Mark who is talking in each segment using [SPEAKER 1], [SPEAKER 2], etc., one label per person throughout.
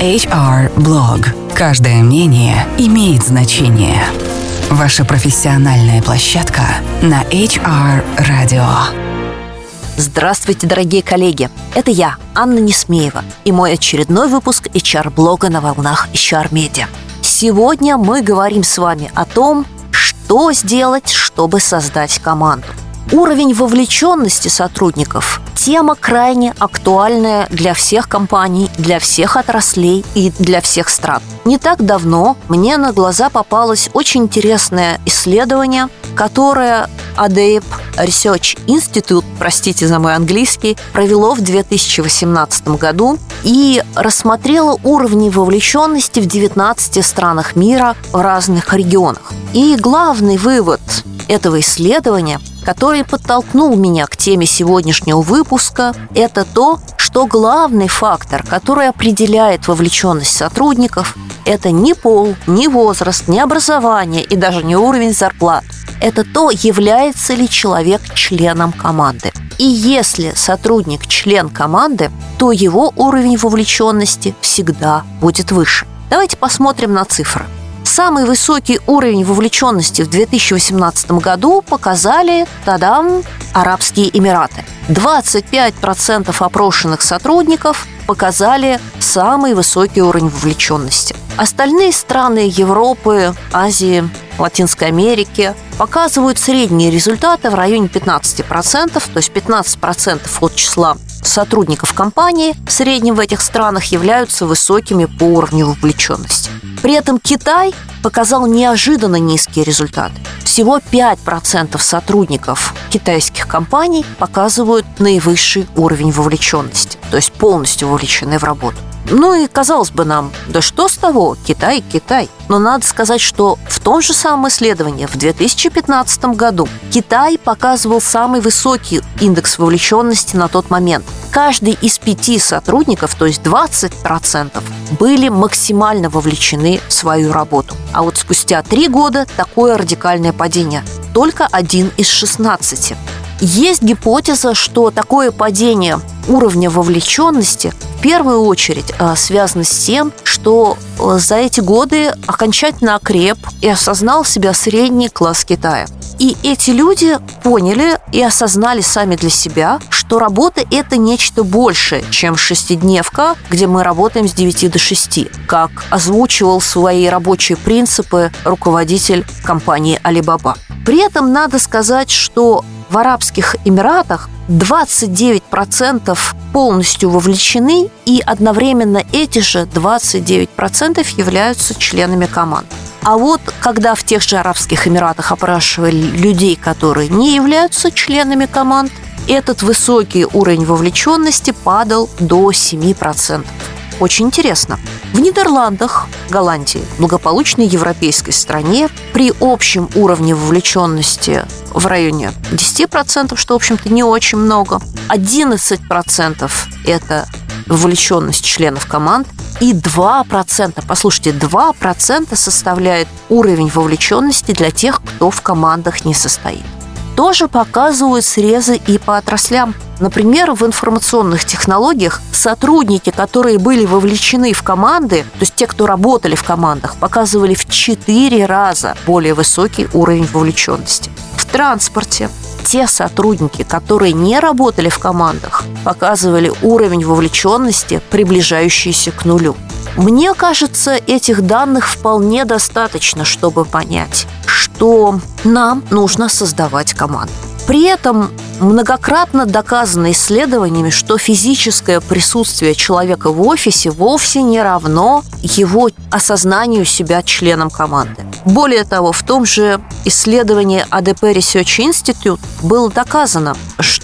[SPEAKER 1] HR Blog. Каждое мнение имеет значение. Ваша профессиональная площадка на HR Radio.
[SPEAKER 2] Здравствуйте, дорогие коллеги! Это я, Анна Несмеева, и мой очередной выпуск HR-блога на волнах HR-медиа. Сегодня мы говорим с вами о том, что сделать, чтобы создать команду. Уровень вовлеченности сотрудников – тема крайне актуальная для всех компаний, для всех отраслей и для всех стран. Не так давно мне на глаза попалось очень интересное исследование, которое ADEP Research Institute, простите за мой английский, провело в 2018 году и рассмотрело уровни вовлеченности в 19 странах мира в разных регионах. И главный вывод этого исследования – который подтолкнул меня к теме сегодняшнего выпуска, это то, что главный фактор, который определяет вовлеченность сотрудников, это не пол, не возраст, не образование и даже не уровень зарплат. Это то, является ли человек членом команды. И если сотрудник член команды, то его уровень вовлеченности всегда будет выше. Давайте посмотрим на цифры. Самый высокий уровень вовлеченности в 2018 году показали, тадам, Арабские Эмираты. 25% опрошенных сотрудников показали самый высокий уровень вовлеченности. Остальные страны Европы, Азии, Латинской Америки показывают средние результаты в районе 15%, то есть 15% от числа сотрудников компании в среднем в этих странах являются высокими по уровню вовлеченности. При этом Китай показал неожиданно низкие результаты. Всего 5% сотрудников китайских компаний показывают наивысший уровень вовлеченности, то есть полностью вовлечены в работу. Ну и казалось бы нам, да что с того, Китай, Китай. Но надо сказать, что в том же самом исследовании в 2015 году Китай показывал самый высокий индекс вовлеченности на тот момент. Каждый из пяти сотрудников, то есть 20%, были максимально вовлечены в свою работу. А вот спустя три года такое радикальное падение. Только один из 16. Есть гипотеза, что такое падение уровня вовлеченности первую очередь э, связано с тем, что э, за эти годы окончательно окреп и осознал себя средний класс Китая. И эти люди поняли и осознали сами для себя, что работа – это нечто большее, чем шестидневка, где мы работаем с 9 до 6, как озвучивал свои рабочие принципы руководитель компании Alibaba. При этом надо сказать, что в Арабских Эмиратах 29% полностью вовлечены, и одновременно эти же 29% являются членами команд. А вот когда в тех же Арабских Эмиратах опрашивали людей, которые не являются членами команд, этот высокий уровень вовлеченности падал до 7%. Очень интересно. В Нидерландах, Голландии, благополучной европейской стране, при общем уровне вовлеченности в районе 10%, что, в общем-то, не очень много, 11% это вовлеченность членов команд, и 2%, послушайте, 2% составляет уровень вовлеченности для тех, кто в командах не состоит тоже показывают срезы и по отраслям. Например, в информационных технологиях сотрудники, которые были вовлечены в команды, то есть те, кто работали в командах, показывали в 4 раза более высокий уровень вовлеченности. В транспорте те сотрудники, которые не работали в командах, показывали уровень вовлеченности, приближающийся к нулю. Мне кажется, этих данных вполне достаточно, чтобы понять, что нам нужно создавать команду. При этом многократно доказано исследованиями, что физическое присутствие человека в офисе вовсе не равно его осознанию себя членом команды. Более того, в том же исследовании ADP Research Institute было доказано,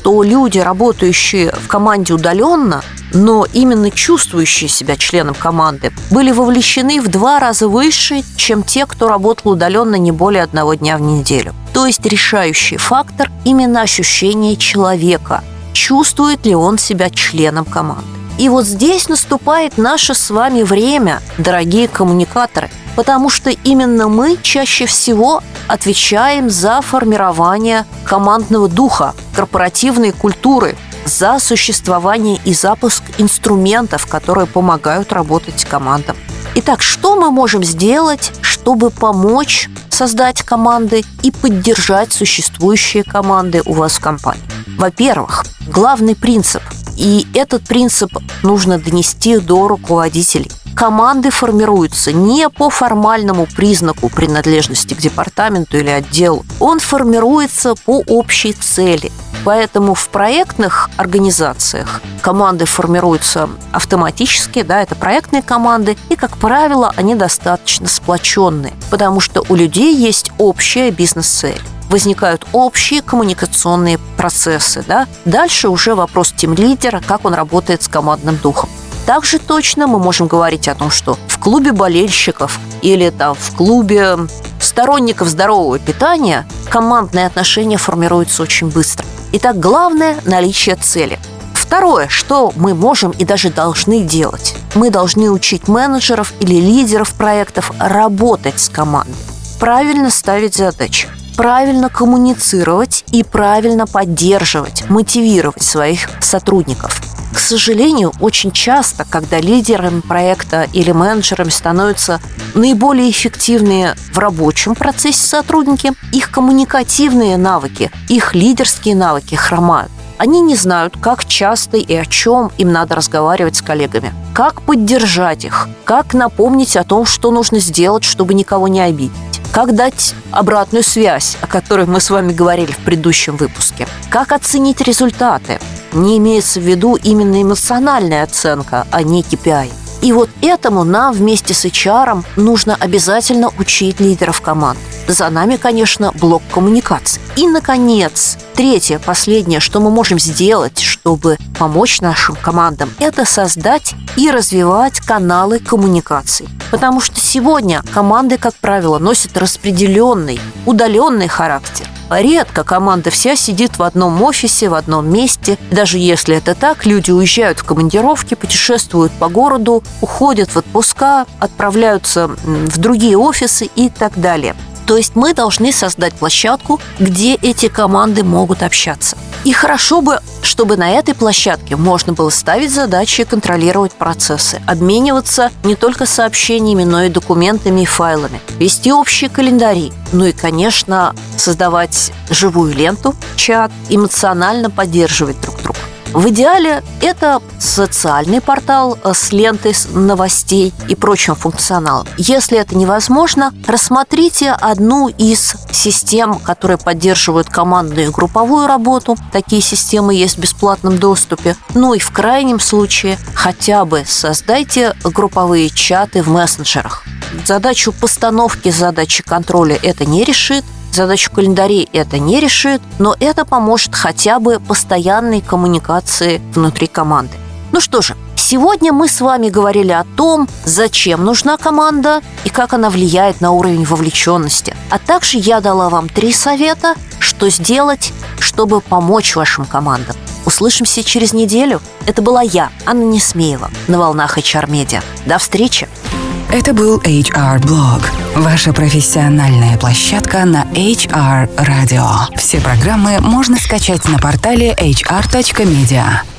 [SPEAKER 2] что люди, работающие в команде удаленно, но именно чувствующие себя членом команды, были вовлечены в два раза выше, чем те, кто работал удаленно не более одного дня в неделю. То есть решающий фактор – именно ощущение человека, чувствует ли он себя членом команды. И вот здесь наступает наше с вами время, дорогие коммуникаторы, потому что именно мы чаще всего отвечаем за формирование командного духа, корпоративной культуры, за существование и запуск инструментов, которые помогают работать командам. Итак, что мы можем сделать, чтобы помочь создать команды и поддержать существующие команды у вас в компании? Во-первых, главный принцип, и этот принцип нужно донести до руководителей. Команды формируются не по формальному признаку принадлежности к департаменту или отделу. Он формируется по общей цели. Поэтому в проектных организациях команды формируются автоматически, да, это проектные команды, и, как правило, они достаточно сплоченные, потому что у людей есть общая бизнес-цель возникают общие коммуникационные процессы. Да? Дальше уже вопрос тем лидера, как он работает с командным духом. Также точно мы можем говорить о том, что в клубе болельщиков или там в клубе сторонников здорового питания командные отношения формируются очень быстро. Итак, главное – наличие цели. Второе, что мы можем и даже должны делать. Мы должны учить менеджеров или лидеров проектов работать с командой, правильно ставить задачи, правильно коммуницировать и правильно поддерживать, мотивировать своих сотрудников. К сожалению, очень часто, когда лидерами проекта или менеджерами становятся наиболее эффективные в рабочем процессе сотрудники, их коммуникативные навыки, их лидерские навыки хромают. Они не знают, как часто и о чем им надо разговаривать с коллегами, как поддержать их, как напомнить о том, что нужно сделать, чтобы никого не обидеть как дать обратную связь, о которой мы с вами говорили в предыдущем выпуске, как оценить результаты, не имеется в виду именно эмоциональная оценка, а не KPI. И вот этому нам вместе с HR нужно обязательно учить лидеров команд. За нами, конечно, блок коммуникации. И, наконец, третье, последнее, что мы можем сделать, чтобы помочь нашим командам, это создать и развивать каналы коммуникаций. Потому что сегодня команды, как правило, носят распределенный, удаленный характер. Редко команда вся сидит в одном офисе, в одном месте. Даже если это так, люди уезжают в командировки, путешествуют по городу, уходят в отпуска, отправляются в другие офисы и так далее. То есть мы должны создать площадку, где эти команды могут общаться. И хорошо бы, чтобы на этой площадке можно было ставить задачи и контролировать процессы, обмениваться не только сообщениями, но и документами и файлами, вести общие календари, ну и, конечно, создавать живую ленту, чат, эмоционально поддерживать друг друга. В идеале это социальный портал э, с лентой новостей и прочим функционалом. Если это невозможно, рассмотрите одну из систем, которые поддерживают командную и групповую работу. Такие системы есть в бесплатном доступе. Ну и в крайнем случае хотя бы создайте групповые чаты в мессенджерах. Задачу постановки задачи контроля это не решит, Задачу календарей это не решит, но это поможет хотя бы постоянной коммуникации внутри команды. Ну что же, сегодня мы с вами говорили о том, зачем нужна команда и как она влияет на уровень вовлеченности. А также я дала вам три совета, что сделать, чтобы помочь вашим командам. Услышимся через неделю. Это была я, Анна Несмеева, на волнах HR Media. До встречи!
[SPEAKER 1] Это был HR Blog, ваша профессиональная площадка на HR Radio. Все программы можно скачать на портале hr.media.